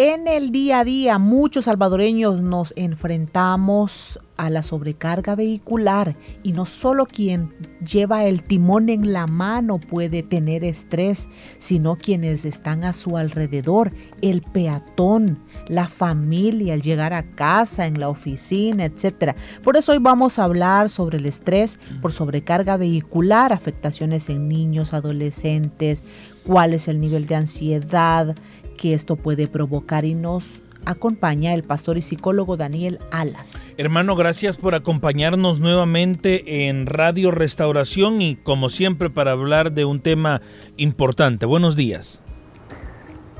En el día a día, muchos salvadoreños nos enfrentamos a la sobrecarga vehicular y no solo quien lleva el timón en la mano puede tener estrés, sino quienes están a su alrededor, el peatón, la familia al llegar a casa, en la oficina, etc. Por eso hoy vamos a hablar sobre el estrés por sobrecarga vehicular, afectaciones en niños, adolescentes, cuál es el nivel de ansiedad que esto puede provocar y nos acompaña el pastor y psicólogo Daniel Alas. Hermano, gracias por acompañarnos nuevamente en Radio Restauración y como siempre para hablar de un tema importante. Buenos días.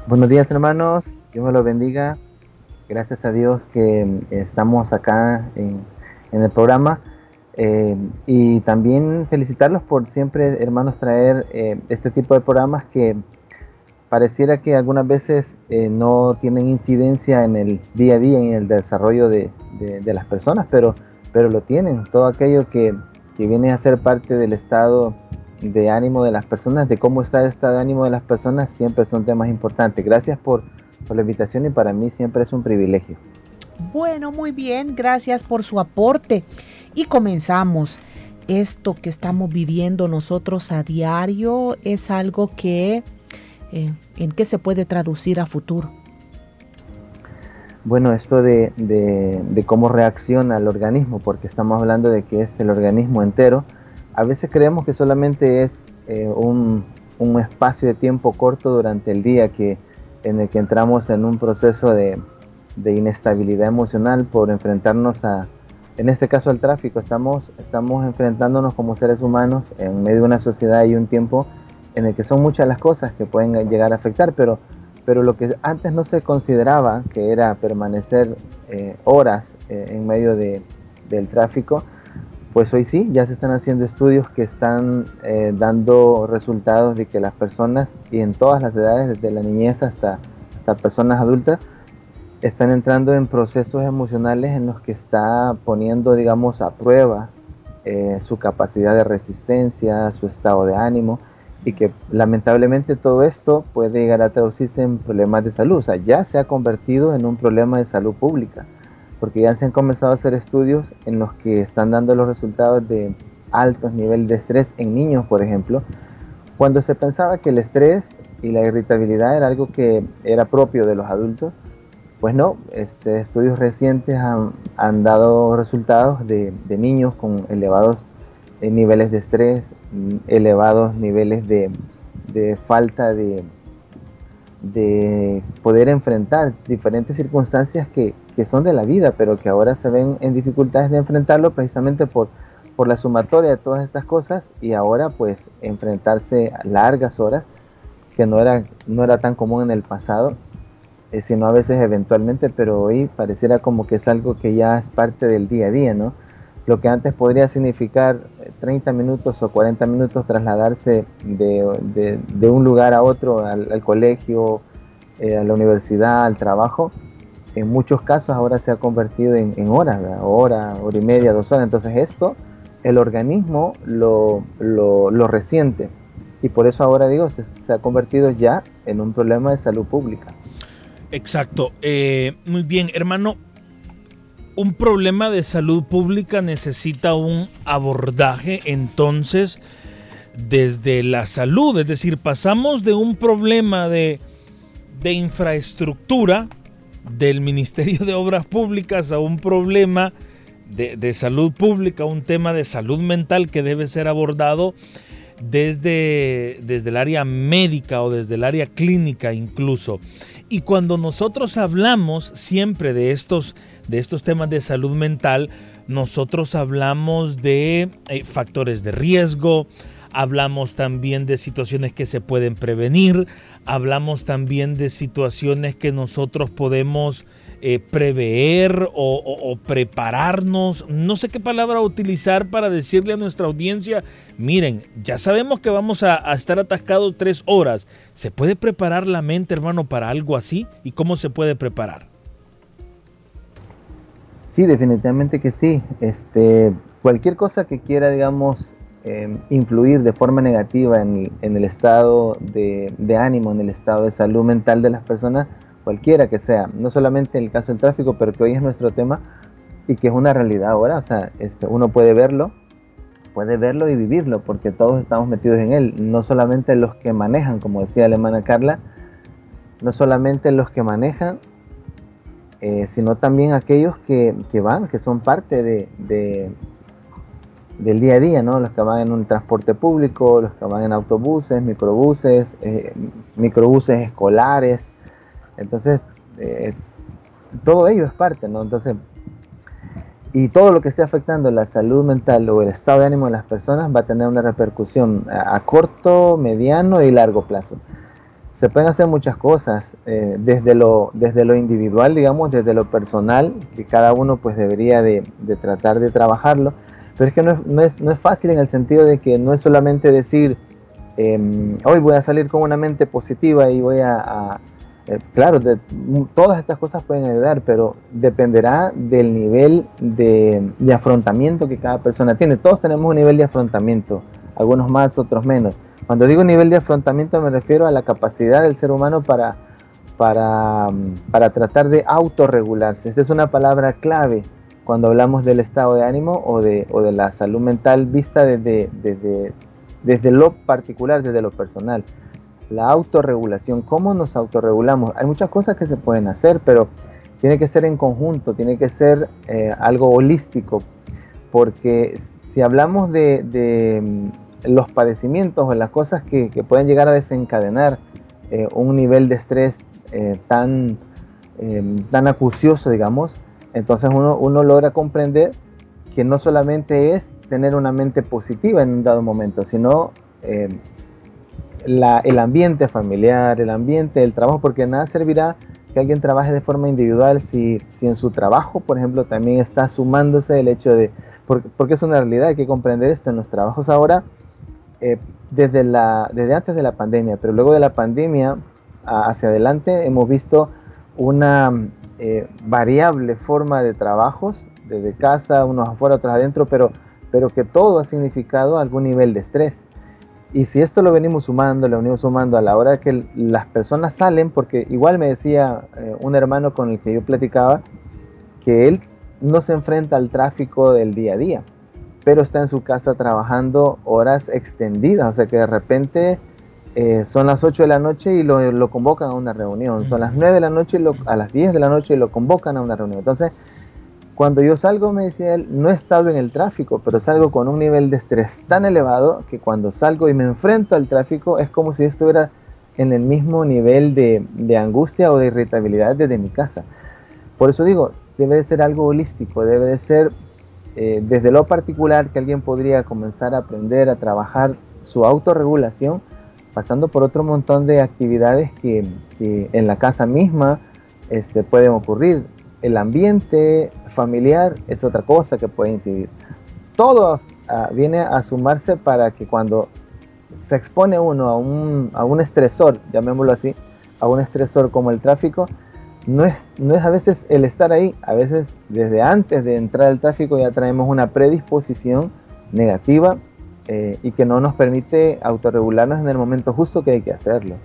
Buenos días hermanos, Dios me lo bendiga. Gracias a Dios que estamos acá en, el programa. Eh, y también felicitarlos por siempre, hermanos, traer eh, este tipo de programas que pareciera que algunas veces eh, no tienen incidencia en el día a día, en el desarrollo de, las personas, pero, pero lo tienen. Todo aquello que, viene a ser parte del estado de ánimo de las personas, de cómo está el estado de ánimo de las personas, siempre son temas importantes. Gracias por, por la invitación y para mí siempre es un privilegio. Bueno, muy bien, gracias por su aporte. Y comenzamos. Esto que estamos viviendo nosotros a diario es algo que eh, ¿en qué se puede traducir a futuro? Bueno, esto de, cómo reacciona el organismo, porque estamos hablando de que es el organismo entero, a veces creemos que solamente es eh, un, espacio de tiempo corto durante el día que, en el que entramos en un proceso de, inestabilidad emocional por enfrentarnos a, en este caso al tráfico, estamos, estamos enfrentándonos como seres humanos en medio de una sociedad y un tiempo en el que son muchas las cosas que pueden llegar a afectar, pero, pero lo que antes no se consideraba, que era permanecer eh, horas eh, en medio de, del tráfico, pues hoy sí, ya se están haciendo estudios que están eh, dando resultados de que las personas, y en todas las edades, desde la niñez hasta, hasta personas adultas, están entrando en procesos emocionales en los que está poniendo, digamos, a prueba su capacidad de resistencia, su estado de ánimo, y que lamentablemente todo esto puede llegar a traducirse en problemas de salud. O sea, ya se ha convertido en un problema de salud pública, porque ya se han comenzado a hacer estudios en los que están dando los resultados de altos niveles de estrés en niños, por ejemplo, cuando se pensaba que el estrés y la irritabilidad era algo que era propio de los adultos, pues no, este, estudios recientes han, dado resultados de, de niños con elevados eh, niveles de estrés, elevados niveles de, falta de, de poder enfrentar diferentes circunstancias que, son de la vida, pero que ahora se ven en dificultades de enfrentarlo precisamente por, por la sumatoria de todas estas cosas y ahora pues enfrentarse a largas horas, que no era, no era tan común en el pasado, eh, sino a veces eventualmente, pero hoy pareciera como que es algo que ya es parte del día a día, ¿no? Lo que antes podría significar 30 minutos o 40 minutos trasladarse de, un lugar a otro, al, colegio, eh, a la universidad, al trabajo, en muchos casos ahora se ha convertido en, horas, hora, hora y media, dos horas. Entonces esto, el organismo lo, lo, resiente. Y por eso ahora digo, se, ha convertido ya en un problema de salud pública. Exacto. Eh, muy bien, hermano un problema de salud pública necesita un abordaje entonces desde la salud, es decir, pasamos de un problema de, infraestructura del Ministerio de Obras Públicas a un problema de, de, salud pública, un tema de salud mental que debe ser abordado desde, desde el área médica o desde el área clínica incluso. Y cuando nosotros hablamos siempre de estos de estos temas de salud mental, nosotros hablamos de eh, factores de riesgo, hablamos también de situaciones que se pueden prevenir, hablamos también de situaciones que nosotros podemos eh, prever o, prepararnos. No sé qué palabra utilizar para decirle a nuestra audiencia, miren, ya sabemos que vamos a, a estar atascados tres horas. ¿Se puede preparar la mente, hermano, para algo así? ¿Y cómo se puede preparar? Sí, definitivamente que sí. Este, cualquier cosa que quiera, digamos, Em, influir de forma negativa en, el estado de, ánimo, en el estado de salud mental de las personas, cualquiera que sea, no solamente en el caso del tráfico, pero que hoy es nuestro tema y que es una realidad ahora, o sea, este, uno puede verlo, puede verlo y vivirlo, porque todos estamos metidos en él, no solamente los que manejan, como decía la hermana Carla, no solamente los que manejan, eh, sino también aquellos que, van, que son parte de, del día a día, ¿no? Los que van en un transporte público, los que van en autobuses, microbuses, eh, microbuses escolares. Entonces, eh, todo ello es parte, ¿no? Entonces, y todo lo que esté afectando la salud mental o el estado de ánimo de las personas va a tener una repercusión a, corto, mediano y largo plazo. Se pueden hacer muchas cosas, eh, desde, lo, desde lo individual, digamos, desde lo personal, que cada uno pues debería de, de tratar de trabajarlo, pero es que no es, no es, fácil en el sentido de que no es solamente decir, em, hoy voy a salir con una mente positiva y voy a... Eh, claro, todas estas cosas pueden ayudar, pero dependerá del nivel de, de afrontamiento que cada persona tiene. Todos tenemos un nivel de afrontamiento, algunos más, otros menos. Cuando digo nivel de afrontamiento me refiero a la capacidad del ser humano para, para, para tratar de autorregularse. Esta es una palabra clave cuando hablamos del estado de ánimo o de, o de la salud mental vista desde, desde, desde lo particular, desde lo personal. La autorregulación, ¿cómo nos autorregulamos? Hay muchas cosas que se pueden hacer, pero tiene que ser en conjunto, tiene que ser eh, algo holístico, porque si hablamos de, de, mm, los padecimientos o las cosas que, que pueden llegar a desencadenar eh, un nivel de estrés eh, tan, tan acucioso, digamos, entonces uno, logra comprender que no solamente es tener una mente positiva en un dado momento, sino eh, el ambiente familiar, el ambiente del trabajo, porque nada servirá que alguien trabaje de forma individual si, en su trabajo, por ejemplo, también está sumándose el hecho de, porque, es una realidad, hay que comprender esto en los trabajos ahora, eh, desde, la, desde antes de la pandemia, pero luego de la pandemia hacia adelante hemos visto una eh, variable forma de trabajos, desde casa, unos afuera, otros adentro, pero, pero que todo ha significado algún nivel de estrés. Y si esto lo venimos sumando, lo venimos sumando a la hora que las personas salen, porque igual me decía eh, un hermano con el que yo platicaba, que él no se enfrenta al tráfico del día a día, pero está en su casa trabajando horas extendidas, o sea que de repente eh, son las 8 de la noche y lo, convocan a una reunión. Son las 9 de la noche y a las 10 de la noche y lo convocan a una reunión. Entonces, cuando yo salgo, me decía él, no he estado en el tráfico, pero salgo con un nivel de estrés tan elevado que cuando salgo y me enfrento al tráfico es como si yo estuviera en el mismo nivel de, angustia o de irritabilidad desde mi casa. Por eso digo, debe de ser algo holístico, debe de ser eh, desde lo particular que alguien podría comenzar a aprender a trabajar su autorregulación pasando por otro montón de actividades que, en la casa misma este, pueden ocurrir. El ambiente familiar es otra cosa que puede incidir. Todo ah, viene a sumarse para que cuando se expone uno a a un estresor, llamémoslo así, a un estresor como el tráfico, no es, no es a veces el estar ahí, a veces desde antes de entrar al tráfico ya traemos una predisposición negativa eh, y que no nos permite autorregularnos en el momento justo que hay que hacerlo.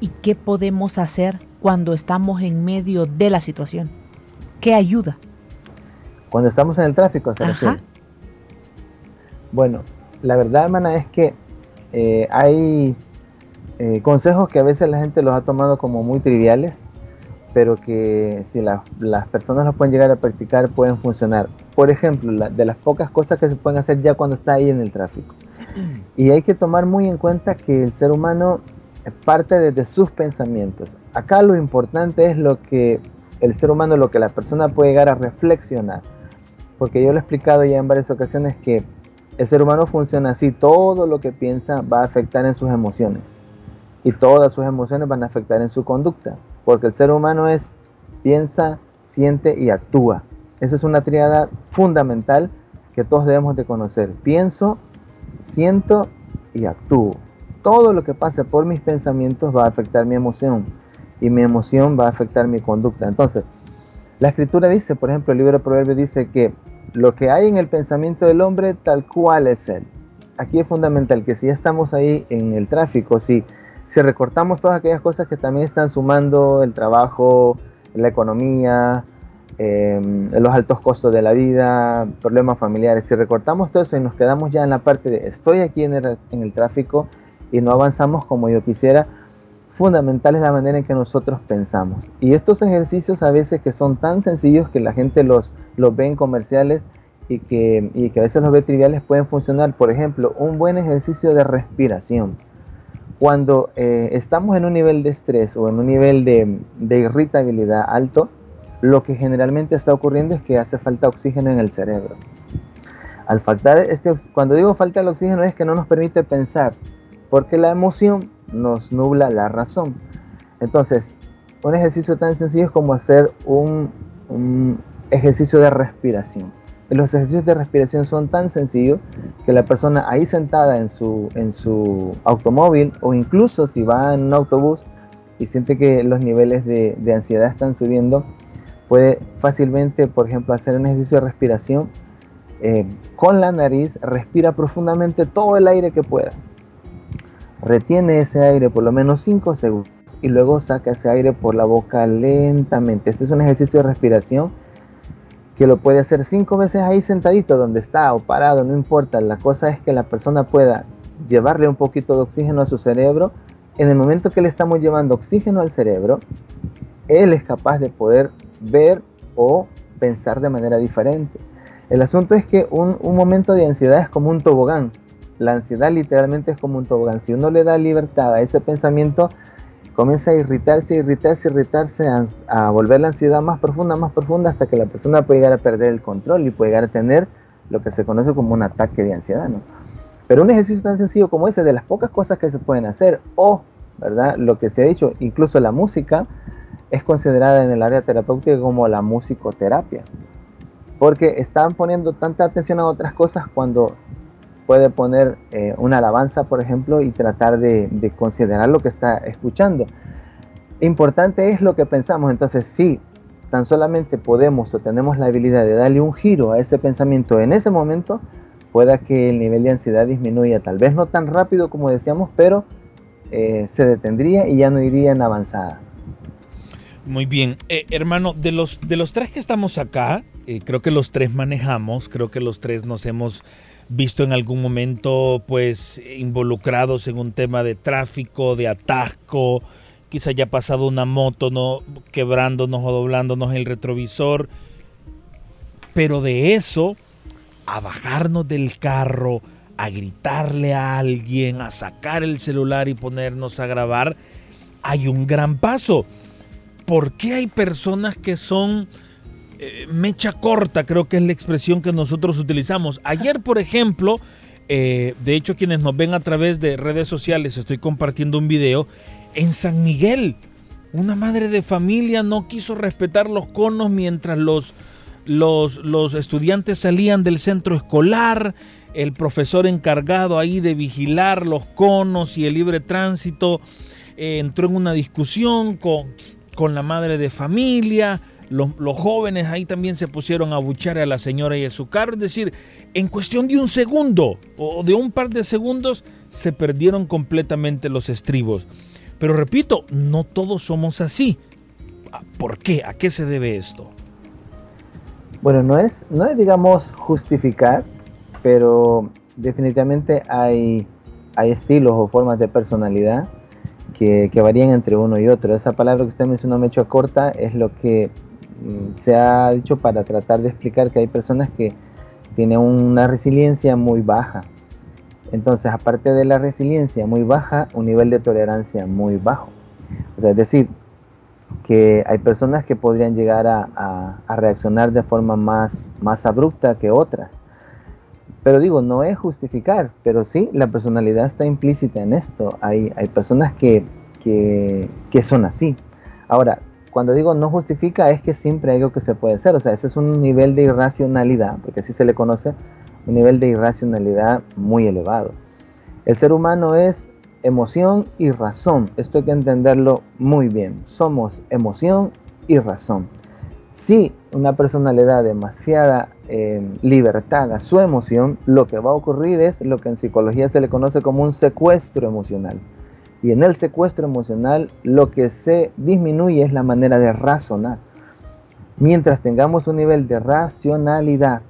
¿Y qué podemos hacer cuando estamos en medio de la situación? ¿Qué ayuda? Cuando estamos en el tráfico, ¿se Bueno, la verdad, hermana, es que eh, hay eh, consejos que a veces la gente los ha tomado como muy triviales pero que si las personas lo pueden llegar a practicar pueden funcionar. Por ejemplo, de las pocas cosas que se pueden hacer ya cuando está ahí en el tráfico. Y hay que tomar muy en cuenta que el ser humano parte desde sus pensamientos. Acá lo importante es lo que el ser humano, lo que la persona puede llegar a reflexionar. Porque yo lo he explicado ya en varias ocasiones que el ser humano funciona así, todo lo que piensa va a afectar en sus emociones y todas sus emociones van a afectar en su conducta, porque el ser humano es piensa, siente y actúa. Esa es una triada fundamental que todos debemos de conocer. Pienso, siento y actúo. Todo lo que pase por mis pensamientos va a afectar mi emoción y mi emoción va a afectar mi conducta. Entonces, la escritura dice, por ejemplo, el libro de Proverbios dice que lo que hay en el pensamiento del hombre, tal cual es él. Aquí es fundamental que si ya estamos ahí en el tráfico, si, si recortamos todas aquellas cosas que también están sumando el trabajo, la economía, em, los altos costos de la vida, problemas familiares, si recortamos todo eso y nos quedamos ya en la parte de estoy aquí en el, en el tráfico y no avanzamos como yo quisiera, fundamental es la manera en que nosotros pensamos. Y estos ejercicios a veces que son tan sencillos que la gente los, los ve en comerciales y que, y que a veces los ve triviales pueden funcionar. Por ejemplo, un buen ejercicio de respiración. Cuando eh, estamos en un nivel de estrés o en un nivel de, de irritabilidad alto, lo que generalmente está ocurriendo es que hace falta oxígeno en el cerebro. Al faltar este, cuando digo falta el oxígeno es que no nos permite pensar, porque la emoción nos nubla la razón. Entonces, un ejercicio tan sencillo es como hacer un, ejercicio de respiración. Los ejercicios de respiración son tan sencillos que la persona ahí sentada en su, en su automóvil o incluso si va en un autobús y siente que los niveles de, ansiedad están subiendo, puede fácilmente, por ejemplo, hacer un ejercicio de respiración eh, con la nariz, respira profundamente todo el aire que pueda Retiene ese aire por lo menos 5 segundos y luego saca ese aire por la boca lentamente. Este es un ejercicio de respiración que lo puede hacer 5 veces ahí sentadito donde está o parado, no importa. La cosa es que la persona pueda llevarle un poquito de oxígeno a su cerebro. En el momento que le estamos llevando oxígeno al cerebro, él es capaz de poder ver o pensar de manera diferente. El asunto es que un, un momento de ansiedad es como un tobogán la ansiedad literalmente es como un tobogán. Si uno le da libertad a ese pensamiento, comienza a irritarse, irritarse, irritarse, a, volver la ansiedad más profunda, más profunda, hasta que la persona puede llegar a perder el control y puede llegar a tener lo que se conoce como un ataque de ansiedad. ¿no? Pero un ejercicio tan sencillo como ese, de las pocas cosas que se pueden hacer, o, ¿verdad? Lo que se ha dicho, incluso la música, es considerada en el área terapéutica como la musicoterapia. Porque están poniendo tanta atención a otras cosas cuando puede poner eh, una alabanza, por ejemplo, y tratar de, considerar lo que está escuchando. Importante es lo que pensamos, entonces sí, tan solamente podemos o tenemos la habilidad de darle un giro a ese pensamiento en ese momento, pueda que el nivel de ansiedad disminuya, tal vez no tan rápido como decíamos, pero eh, se detendría y ya no iría en avanzada. Muy bien, eh, hermano, de los, de los tres que estamos acá, creo que los tres manejamos, creo que los tres nos hemos visto en algún momento pues involucrados en un tema de tráfico, de atasco, quizá haya pasado una moto no quebrándonos o doblándonos el retrovisor, pero de eso a bajarnos del carro, a gritarle a alguien, a sacar el celular y ponernos a grabar, hay un gran paso. ¿Por qué hay personas que son eh, mecha corta, creo que es la expresión que nosotros utilizamos. Ayer, por ejemplo, eh, de hecho quienes nos ven a través de redes sociales, estoy compartiendo un video, en San Miguel, una madre de familia no quiso respetar los conos mientras los, los, estudiantes salían del centro escolar, el profesor encargado ahí de vigilar los conos y el libre tránsito eh, entró en una discusión con, con la madre de familia, los, jóvenes ahí también se pusieron a buchar a la señora y a su carro. Es decir, en cuestión de un segundo o de un par de segundos se perdieron completamente los estribos. Pero repito, no todos somos así. ¿Por qué? ¿A qué se debe esto? Bueno, no es, no es digamos, justificar, pero definitivamente hay, hay estilos o formas de personalidad que, varían entre uno y otro. Esa palabra que usted mencionó, mecho corta, es lo que se ha dicho para tratar de explicar que hay personas que tienen una resiliencia muy baja. Entonces, aparte de la resiliencia muy baja, un nivel de tolerancia muy bajo. O sea, es decir, que hay personas que podrían llegar a, reaccionar de forma más, más abrupta que otras. Pero digo, no es justificar, pero sí, la personalidad está implícita en esto. Hay, hay personas que, que son así. Ahora, cuando digo no justifica es que siempre hay algo que se puede hacer. O sea, ese es un nivel de irracionalidad, porque así se le conoce, un nivel de irracionalidad muy elevado. El ser humano es emoción y razón. Esto hay que entenderlo muy bien. Somos emoción y razón. Si una personalidad demasiada eh, libertad a su emoción, lo que va a ocurrir es lo que en psicología se le conoce como un secuestro emocional. Y en el secuestro emocional lo que se disminuye es la manera de razonar. Mientras tengamos un nivel de racionalidad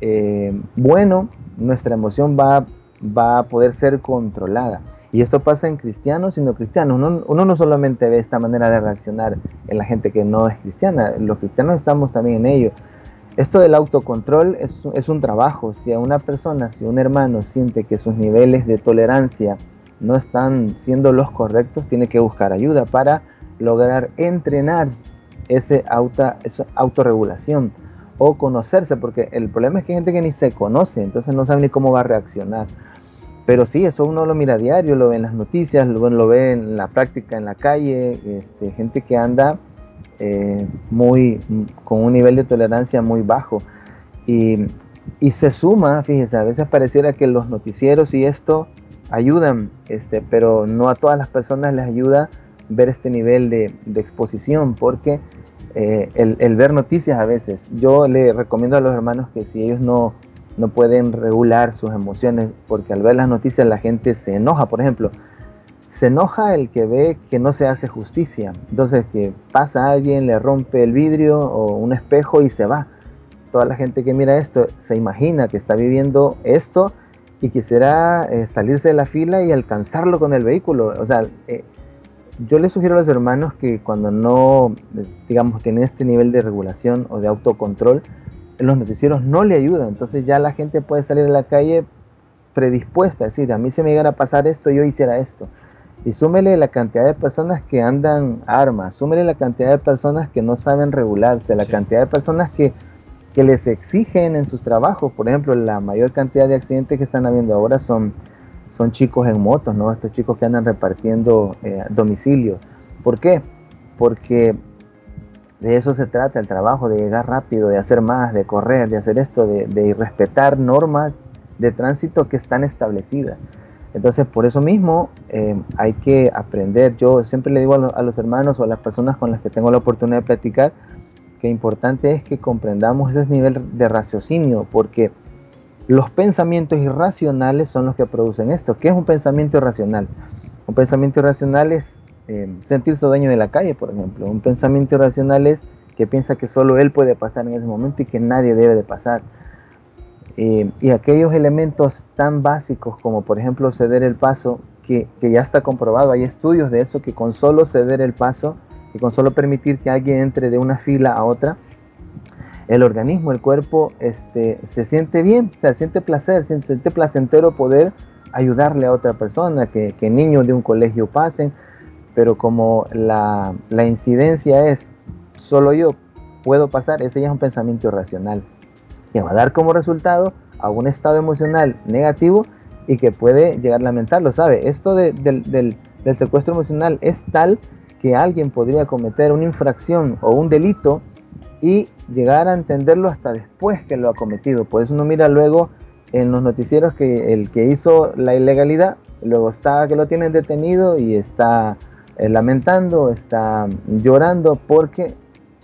eh, bueno, nuestra emoción va, va a poder ser controlada. Y esto pasa en cristianos y no cristianos. Uno, no solamente ve esta manera de reaccionar en la gente que no es cristiana, los cristianos estamos también en ello. Esto del autocontrol es, es un trabajo. Si a una persona, si un hermano siente que sus niveles de tolerancia no están siendo los correctos, tiene que buscar ayuda para lograr entrenar ese auto, esa autorregulación o conocerse, porque el problema es que hay gente que ni se conoce, entonces no sabe ni cómo va a reaccionar. Pero sí, eso uno lo mira a diario, lo ve en las noticias, lo, lo ve en la práctica, en la calle, este, gente que anda eh, muy, con un nivel de tolerancia muy bajo. Y, y, se suma, fíjense, a veces pareciera que los noticieros y esto ayudan, este, pero no a todas las personas les ayuda ver este nivel de, de exposición, porque eh, el, el ver noticias a veces, yo le recomiendo a los hermanos que si ellos no no pueden regular sus emociones porque al ver las noticias la gente se enoja. Por ejemplo, se enoja el que ve que no se hace justicia. Entonces, que pasa alguien, le rompe el vidrio o un espejo y se va. Toda la gente que mira esto se imagina que está viviendo esto y quisiera eh, salirse de la fila y alcanzarlo con el vehículo. O sea, eh, yo les sugiero a los hermanos que cuando no, digamos, tienen este nivel de regulación o de autocontrol, los noticieros no le ayudan. Entonces ya la gente puede salir a la calle predispuesta, a decir, a mí se me llegara a pasar esto, yo hiciera esto. Y súmele la cantidad de personas que andan armas, súmele la cantidad de personas que no saben regularse, la cantidad de personas que, que, les exigen en sus trabajos. Por ejemplo, la mayor cantidad de accidentes que están habiendo ahora son, son chicos en motos, ¿no? Estos chicos que andan repartiendo eh, domicilios. ¿Por qué? Porque de eso se trata el trabajo, de llegar rápido, de hacer más, de correr, de hacer esto, de, respetar normas de tránsito que están establecidas. Entonces, por eso mismo eh, hay que aprender. Yo siempre le digo a, los hermanos o a las personas con las que tengo la oportunidad de platicar que importante es que comprendamos ese nivel de raciocinio, porque los pensamientos irracionales son los que producen esto. ¿Qué es un pensamiento irracional? Un pensamiento irracional es eh, sentirse dueño de la calle, por ejemplo. Un pensamiento irracional es que piensa que solo él puede pasar en ese momento y que nadie debe de pasar. Eh, y aquellos elementos tan básicos como por ejemplo ceder el paso, que, que, ya está comprobado, hay estudios de eso, que con solo ceder el paso y con solo permitir que alguien entre de una fila a otra, el organismo, el cuerpo, este, se siente bien, se siente placer, se siente placentero poder ayudarle a otra persona, que, que niños de un colegio pasen, pero como la, incidencia es solo yo puedo pasar, ese ya es un pensamiento irracional, que va a dar como resultado a un estado emocional negativo y que puede llegar a lamentarlo, ¿sabe? Esto del, del, secuestro emocional es tal que alguien podría cometer una infracción o un delito y llegar a entenderlo hasta después que lo ha cometido. Por eso uno mira luego en los noticieros que el que hizo la ilegalidad, luego está que lo tienen detenido y está eh, lamentando, está llorando porque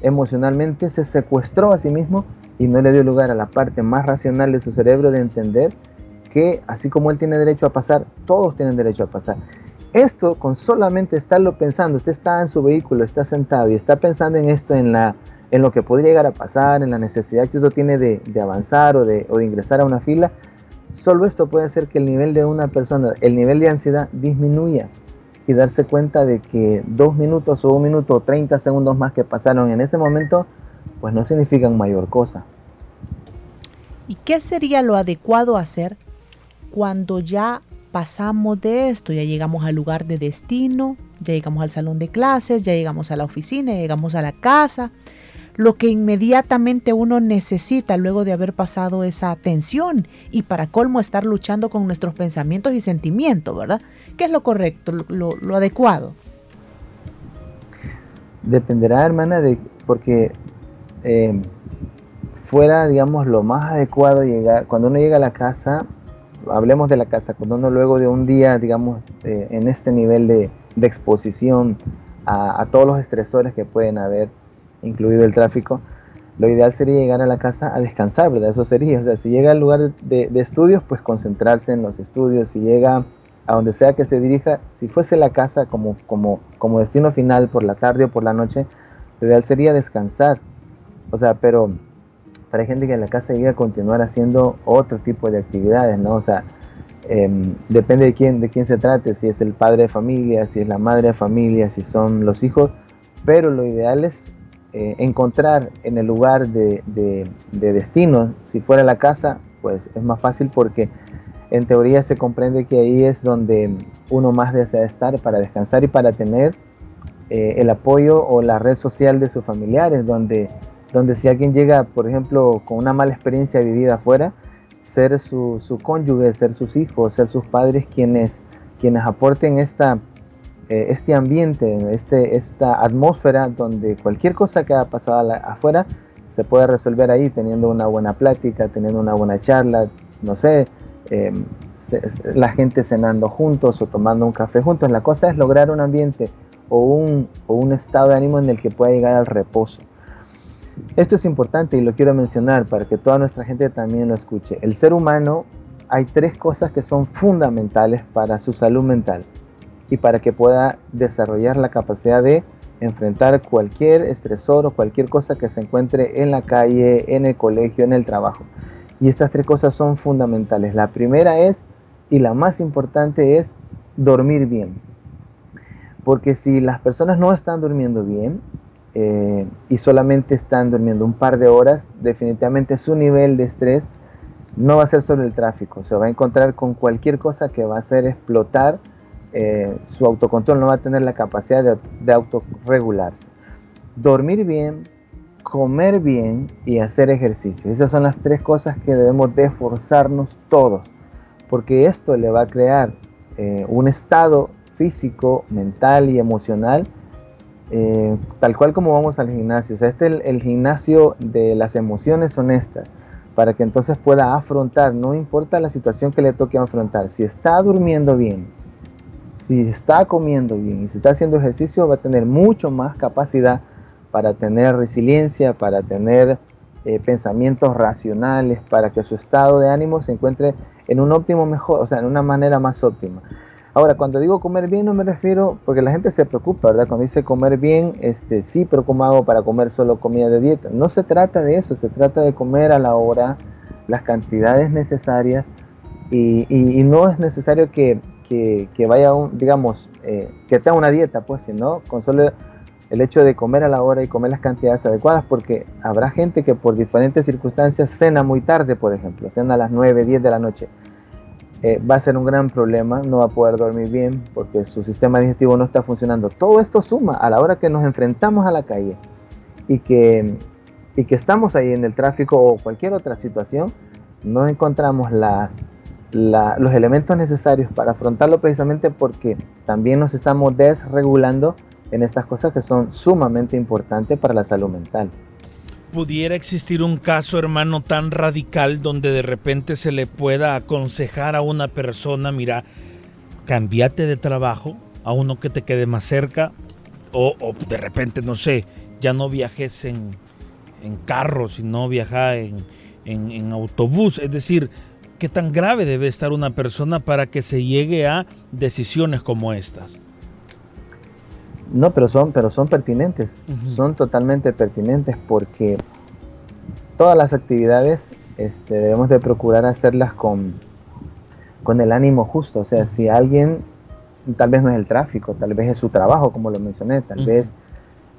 emocionalmente se secuestró a sí mismo y no le dio lugar a la parte más racional de su cerebro de entender que así como él tiene derecho a pasar, todos tienen derecho a pasar. Esto con solamente estarlo pensando, usted está en su vehículo, está sentado y está pensando en esto, en, la, en lo que podría llegar a pasar, en la necesidad que usted tiene de, de avanzar o de, o de ingresar a una fila, solo esto puede hacer que el nivel de una persona, el nivel de ansiedad disminuya y darse cuenta de que dos minutos o un minuto o 30 segundos más que pasaron en ese momento, pues no significan mayor cosa. ¿Y qué sería lo adecuado hacer cuando ya pasamos de esto, ya llegamos al lugar de destino, ya llegamos al salón de clases, ya llegamos a la oficina, ya llegamos a la casa, lo que inmediatamente uno necesita luego de haber pasado esa tensión y para colmo estar luchando con nuestros pensamientos y sentimientos, ¿verdad? ¿Qué es lo correcto, lo, adecuado? Dependerá, hermana, de porque eh, fuera, digamos, lo más adecuado llegar, cuando uno llega a la casa, hablemos de la casa, uno luego de un día, digamos, en este nivel de, exposición a, todos los estresores que pueden haber, incluido el tráfico, lo ideal sería llegar a la casa a descansar, ¿verdad? Eso sería, o sea, si llega al lugar de, estudios, pues concentrarse en los estudios, si llega a donde sea que se dirija, si fuese la casa como, como, como destino final por la tarde o por la noche, lo ideal sería descansar, o sea, pero para gente que en la casa llega a continuar haciendo otro tipo de actividades, ¿no? O sea, em, depende de quién, de quién se trate, si es el padre de familia, si es la madre de familia, si son los hijos, pero lo ideal es eh, encontrar en el lugar de, destino, si fuera la casa, pues es más fácil porque en teoría se comprende que ahí es donde uno más desea estar para descansar y para tener eh, el apoyo o la red social de sus familiares, donde, donde si alguien llega, por ejemplo, con una mala experiencia vivida afuera, ser su, cónyuge, ser sus hijos, ser sus padres quienes, quienes aporten esta eh, este ambiente, este, esta atmósfera donde cualquier cosa que haya pasado afuera se puede resolver ahí teniendo una buena plática, teniendo una buena charla, no sé, em, la gente cenando juntos o tomando un café juntos. La cosa es lograr un ambiente o un, o un estado de ánimo en el que pueda llegar al reposo. Esto es importante y lo quiero mencionar para que toda nuestra gente también lo escuche. El ser humano hay tres cosas que son fundamentales para su salud mental y para que pueda desarrollar la capacidad de enfrentar cualquier estresor o cualquier cosa que se encuentre en la calle, en el colegio, en el trabajo. Y estas tres cosas son fundamentales. La primera es, y la más importante es, dormir bien. Porque si las personas no están durmiendo bien eh, y solamente están durmiendo un par de horas, definitivamente su nivel de estrés no va a ser solo el tráfico, se va a encontrar con cualquier cosa que va a hacer explotar eh, su autocontrol no va a tener la capacidad de, de autorregularse. Dormir bien, comer bien y hacer ejercicio. Esas son las tres cosas que debemos de esforzarnos todos, porque esto le va a crear eh, un estado físico, mental y emocional, eh, tal cual como vamos al gimnasio. O sea, este es el, gimnasio de las emociones honestas, para que entonces pueda afrontar, no importa la situación que le toque afrontar, si está durmiendo bien, si está comiendo bien y si está haciendo ejercicio, va a tener mucho más capacidad para tener resiliencia, para tener eh, pensamientos racionales, para que su estado de ánimo se encuentre en un óptimo mejor, o sea, en una manera más óptima. Ahora, cuando digo comer bien no me refiero, porque la gente se preocupa, ¿verdad? Cuando dice comer bien, este, sí, pero ¿cómo hago para comer solo comida de dieta? No se trata de eso, se trata de comer a la hora, las cantidades necesarias, y, no es necesario que que, vaya, un, digamos, eh, que tenga una dieta, pues, sino con solo el hecho de comer a la hora y comer las cantidades adecuadas, porque habrá gente que por diferentes circunstancias cena muy tarde, por ejemplo, cena a las 9, 10 de la noche. Eh, va a ser un gran problema, no va a poder dormir bien porque su sistema digestivo no está funcionando. Todo esto suma a la hora que nos enfrentamos a la calle y que, y que estamos ahí en el tráfico o cualquier otra situación, no encontramos los elementos necesarios para afrontarlo precisamente porque también nos estamos desregulando en estas cosas que son sumamente importantes para la salud mental. ¿Pudiera existir un caso, hermano, tan radical donde de repente se le pueda aconsejar a una persona, mira, cambiate de trabajo a uno que te quede más cerca o, de repente, no sé, ya no viajes en, carro, sino viaja en, en autobús? Es decir, ¿Qué tan grave debe estar una persona para que se llegue a decisiones como estas? No, pero son, pero son pertinentes, son totalmente pertinentes porque todas las actividades este, debemos de procurar hacerlas con, con el ánimo justo. O sea, si alguien, tal vez no es el tráfico, tal vez es su trabajo, como lo mencioné, tal vez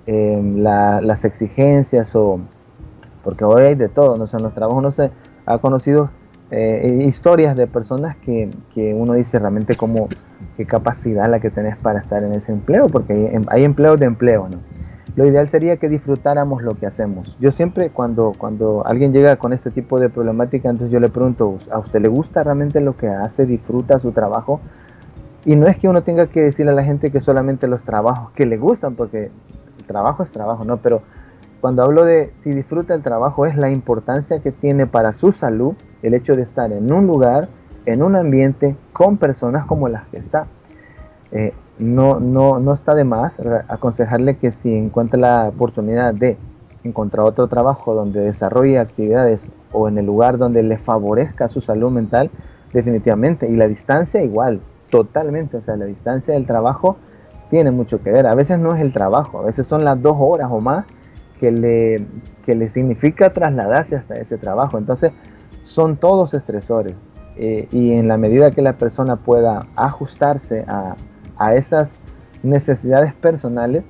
em, las exigencias o, porque hoy hay de todo, ¿no? son los trabajos no se ha conocido eh, historias de personas que, que, uno dice realmente como qué capacidad la que tenés para estar en ese empleo, porque hay, em, hay empleos de empleo, ¿no? Lo ideal sería que disfrutáramos lo que hacemos. Yo siempre cuando, cuando alguien llega con este tipo de problemática, entonces yo le pregunto, ¿a usted le gusta realmente lo que hace? ¿Disfruta su trabajo? Y no es que uno tenga que decirle a la gente que solamente los trabajos que le gustan, porque el trabajo es trabajo, ¿no? Pero cuando hablo de si disfruta el trabajo es la importancia que tiene para su salud el hecho de estar en un lugar, en un ambiente con personas como las que está. Eh, no, no, no está de más aconsejarle que si encuentra la oportunidad de encontrar otro trabajo donde desarrolle actividades o en el lugar donde le favorezca su salud mental, definitivamente. Y la distancia igual, totalmente. O sea, la distancia del trabajo tiene mucho que ver. A veces no es el trabajo, a veces son las dos horas o más que le, que le significa trasladarse hasta ese trabajo. Entonces, son todos estresores. Eh, y en la medida que la persona pueda ajustarse a, a, esas necesidades personales,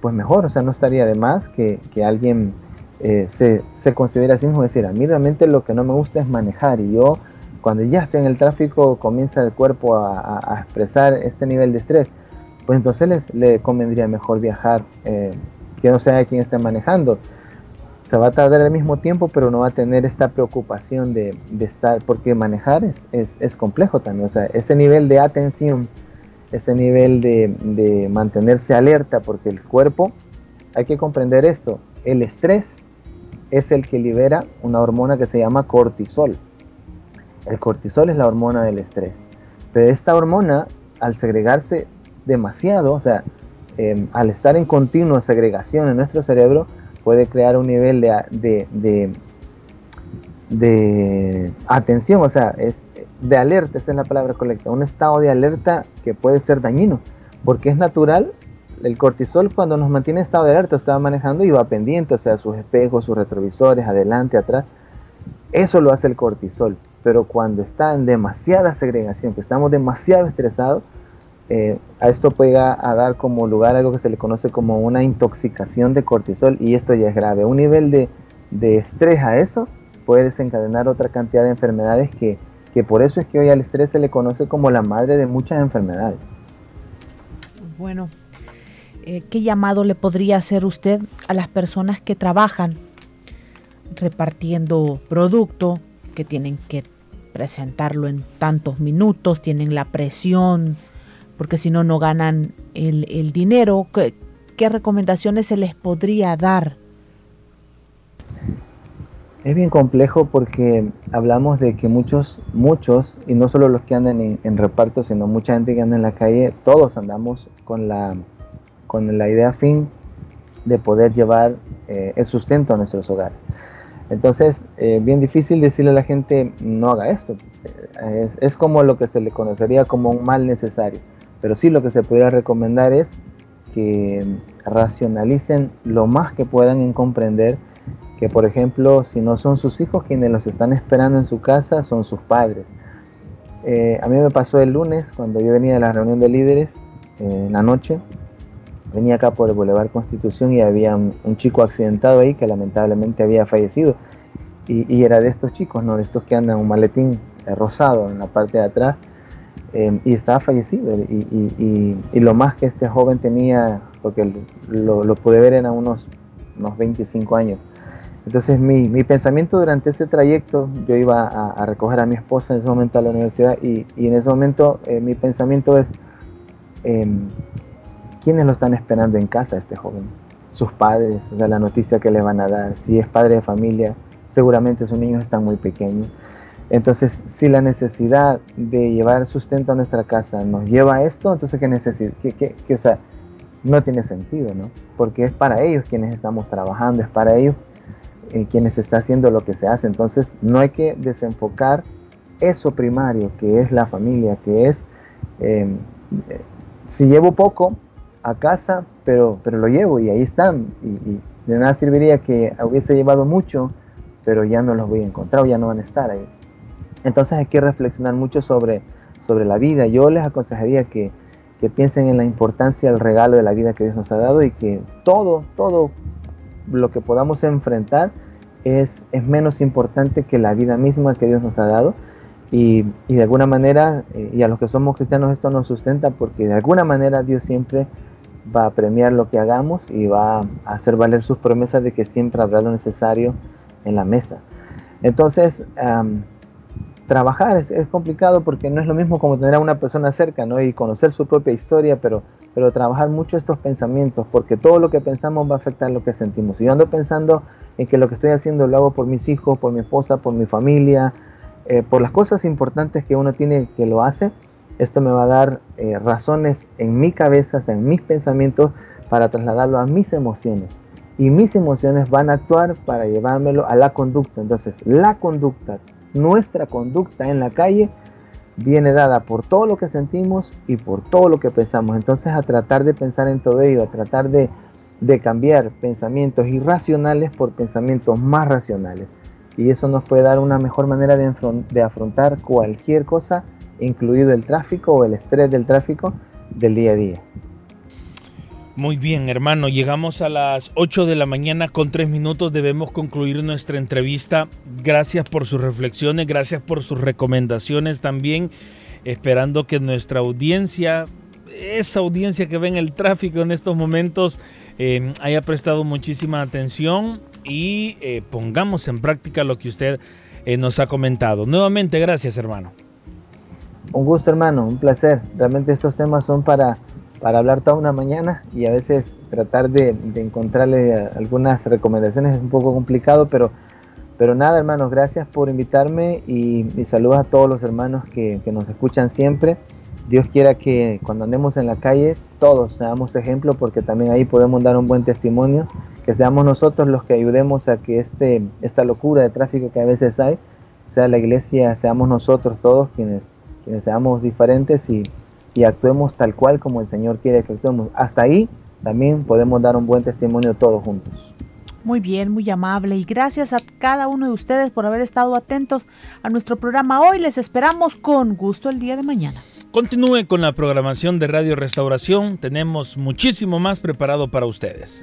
pues mejor, o sea, no estaría de más que, que alguien eh, se, se, considere así mismo, decir, a mí realmente lo que no me gusta es manejar y yo cuando ya estoy en el tráfico comienza el cuerpo a, a, expresar este nivel de estrés, pues entonces le convendría mejor viajar eh, que no sea quien esté manejando. Va a tardar el mismo tiempo, pero no va a tener esta preocupación de, estar, porque manejar es, es, complejo también. O sea, ese nivel de atención, ese nivel de, de mantenerse alerta, porque el cuerpo, hay que comprender esto, el estrés es el que libera una hormona que se llama cortisol. El cortisol es la hormona del estrés. Pero esta hormona, al segregarse demasiado, o sea, eh, al estar en continua segregación en nuestro cerebro, puede crear un nivel de, de, de, atención, o sea, es de alerta, esa es la palabra correcta, un estado de alerta que puede ser dañino, porque es natural, el cortisol cuando nos mantiene en estado de alerta, estaba manejando y va pendiente, o sea, sus espejos, sus retrovisores, adelante, atrás, eso lo hace el cortisol, pero cuando está en demasiada segregación, que estamos demasiado estresados, eh, a esto puede a dar como lugar algo que se le conoce como una intoxicación de cortisol y esto ya es grave. Un nivel de, de estrés a eso puede desencadenar otra cantidad de enfermedades que, que, por eso es que hoy al estrés se le conoce como la madre de muchas enfermedades. Bueno, eh, ¿qué llamado le podría hacer usted a las personas que trabajan repartiendo producto, que tienen que presentarlo en tantos minutos, tienen la presión? Porque si no, no ganan el, el dinero. ¿Qué, ¿Qué, recomendaciones se les podría dar? Es bien complejo porque hablamos de que muchos, muchos, y no solo los que andan en, reparto, sino mucha gente que anda en la calle, todos andamos con la, con la idea fin de poder llevar eh, el sustento a nuestros hogares. Entonces, eh, bien difícil decirle a la gente, no haga esto. Es, es como lo que se le conocería como un mal necesario pero sí lo que se pudiera recomendar es que racionalicen lo más que puedan en comprender que, por ejemplo, si no son sus hijos quienes los están esperando en su casa, son sus padres. Eh, a mí me pasó el lunes cuando yo venía de la reunión de líderes eh, en la noche. Venía acá por el Boulevard Constitución y había un, chico accidentado ahí que lamentablemente había fallecido. Y, y, era de estos chicos, ¿no? De estos que andan un maletín eh, rosado en la parte de atrás eh, y estaba fallecido. Y, y, y, lo más que este joven tenía, porque lo, lo pude ver en unos, unos 25 años. Entonces mi, mi, pensamiento durante ese trayecto, yo iba a, recoger a mi esposa en ese momento a la universidad y, y en ese momento eh, mi pensamiento es, eh, ¿quiénes lo están esperando en casa este joven? Sus padres, o sea, la noticia que le van a dar. Si es padre de familia, seguramente sus niños están muy pequeños. Entonces, si la necesidad de llevar sustento a nuestra casa nos lleva a esto, entonces ¿qué necesidad? ¿Qué, qué, o sea, no tiene sentido, ¿no? Porque es para ellos quienes estamos trabajando, es para ellos eh, quienes está haciendo lo que se hace. Entonces, no hay que desenfocar eso primario, que es la familia, que es, eh, si llevo poco a casa, pero, pero lo llevo y ahí están. Y, y de nada serviría que hubiese llevado mucho, pero ya no los voy a encontrar o ya no van a estar ahí. Entonces hay que reflexionar mucho sobre, sobre la vida. Yo les aconsejaría que, que piensen en la importancia del regalo de la vida que Dios nos ha dado y que todo, todo lo que podamos enfrentar, es, es menos importante que la vida misma que Dios nos ha dado. Y, y de alguna manera, eh, y a los que somos cristianos esto nos sustenta porque de alguna manera Dios siempre va a premiar lo que hagamos y va a hacer valer sus promesas de que siempre habrá lo necesario en la mesa. Entonces, trabajar es, complicado porque no es lo mismo como tener a una persona cerca ¿no? y conocer su propia historia, pero, pero trabajar mucho estos pensamientos, porque todo lo que pensamos va a afectar lo que sentimos. Y yo ando pensando en que lo que estoy haciendo lo hago por mis hijos, por mi esposa, por mi familia, eh, por las cosas importantes que uno tiene que lo hace, esto me va a dar eh, razones en mi cabeza, en mis pensamientos, para trasladarlo a mis emociones. Y mis emociones van a actuar para llevármelo a la conducta. Entonces, la conducta, nuestra conducta en la calle, viene dada por todo lo que sentimos y por todo lo que pensamos. Entonces, a tratar de pensar en todo ello, a tratar de, cambiar pensamientos irracionales por pensamientos más racionales. Y eso nos puede dar una mejor manera de, de afrontar cualquier cosa incluido el tráfico o el estrés del tráfico del día a día. Muy bien, hermano, llegamos a las 8 de la mañana con 3 minutos, debemos concluir nuestra entrevista. Gracias por sus reflexiones, gracias por sus recomendaciones también, esperando que nuestra audiencia, esa audiencia que ve en el tráfico en estos momentos, eh, haya prestado muchísima atención y eh, pongamos en práctica lo que usted eh, nos ha comentado. Nuevamente, gracias, hermano. Un gusto, hermano, un placer. Realmente estos temas son para, para hablar toda una mañana y a veces tratar de, encontrarle algunas recomendaciones es un poco complicado, pero, pero nada, hermanos, gracias por invitarme y, y saludos a todos los hermanos que, que nos escuchan siempre. Dios quiera que cuando andemos en la calle todos seamos ejemplo porque también ahí podemos dar un buen testimonio, que seamos nosotros los que ayudemos a que este, esta locura de tráfico que a veces hay, sea la iglesia, seamos nosotros todos quienes quienes seamos diferentes y, y, actuemos tal cual como el Señor quiere que actuemos. Hasta ahí también podemos dar un buen testimonio todos juntos. Muy bien, muy amable y gracias a cada uno de ustedes por haber estado atentos a nuestro programa hoy. Les esperamos con gusto el día de mañana. Continúe con la programación de Radio Restauración. Tenemos muchísimo más preparado para ustedes.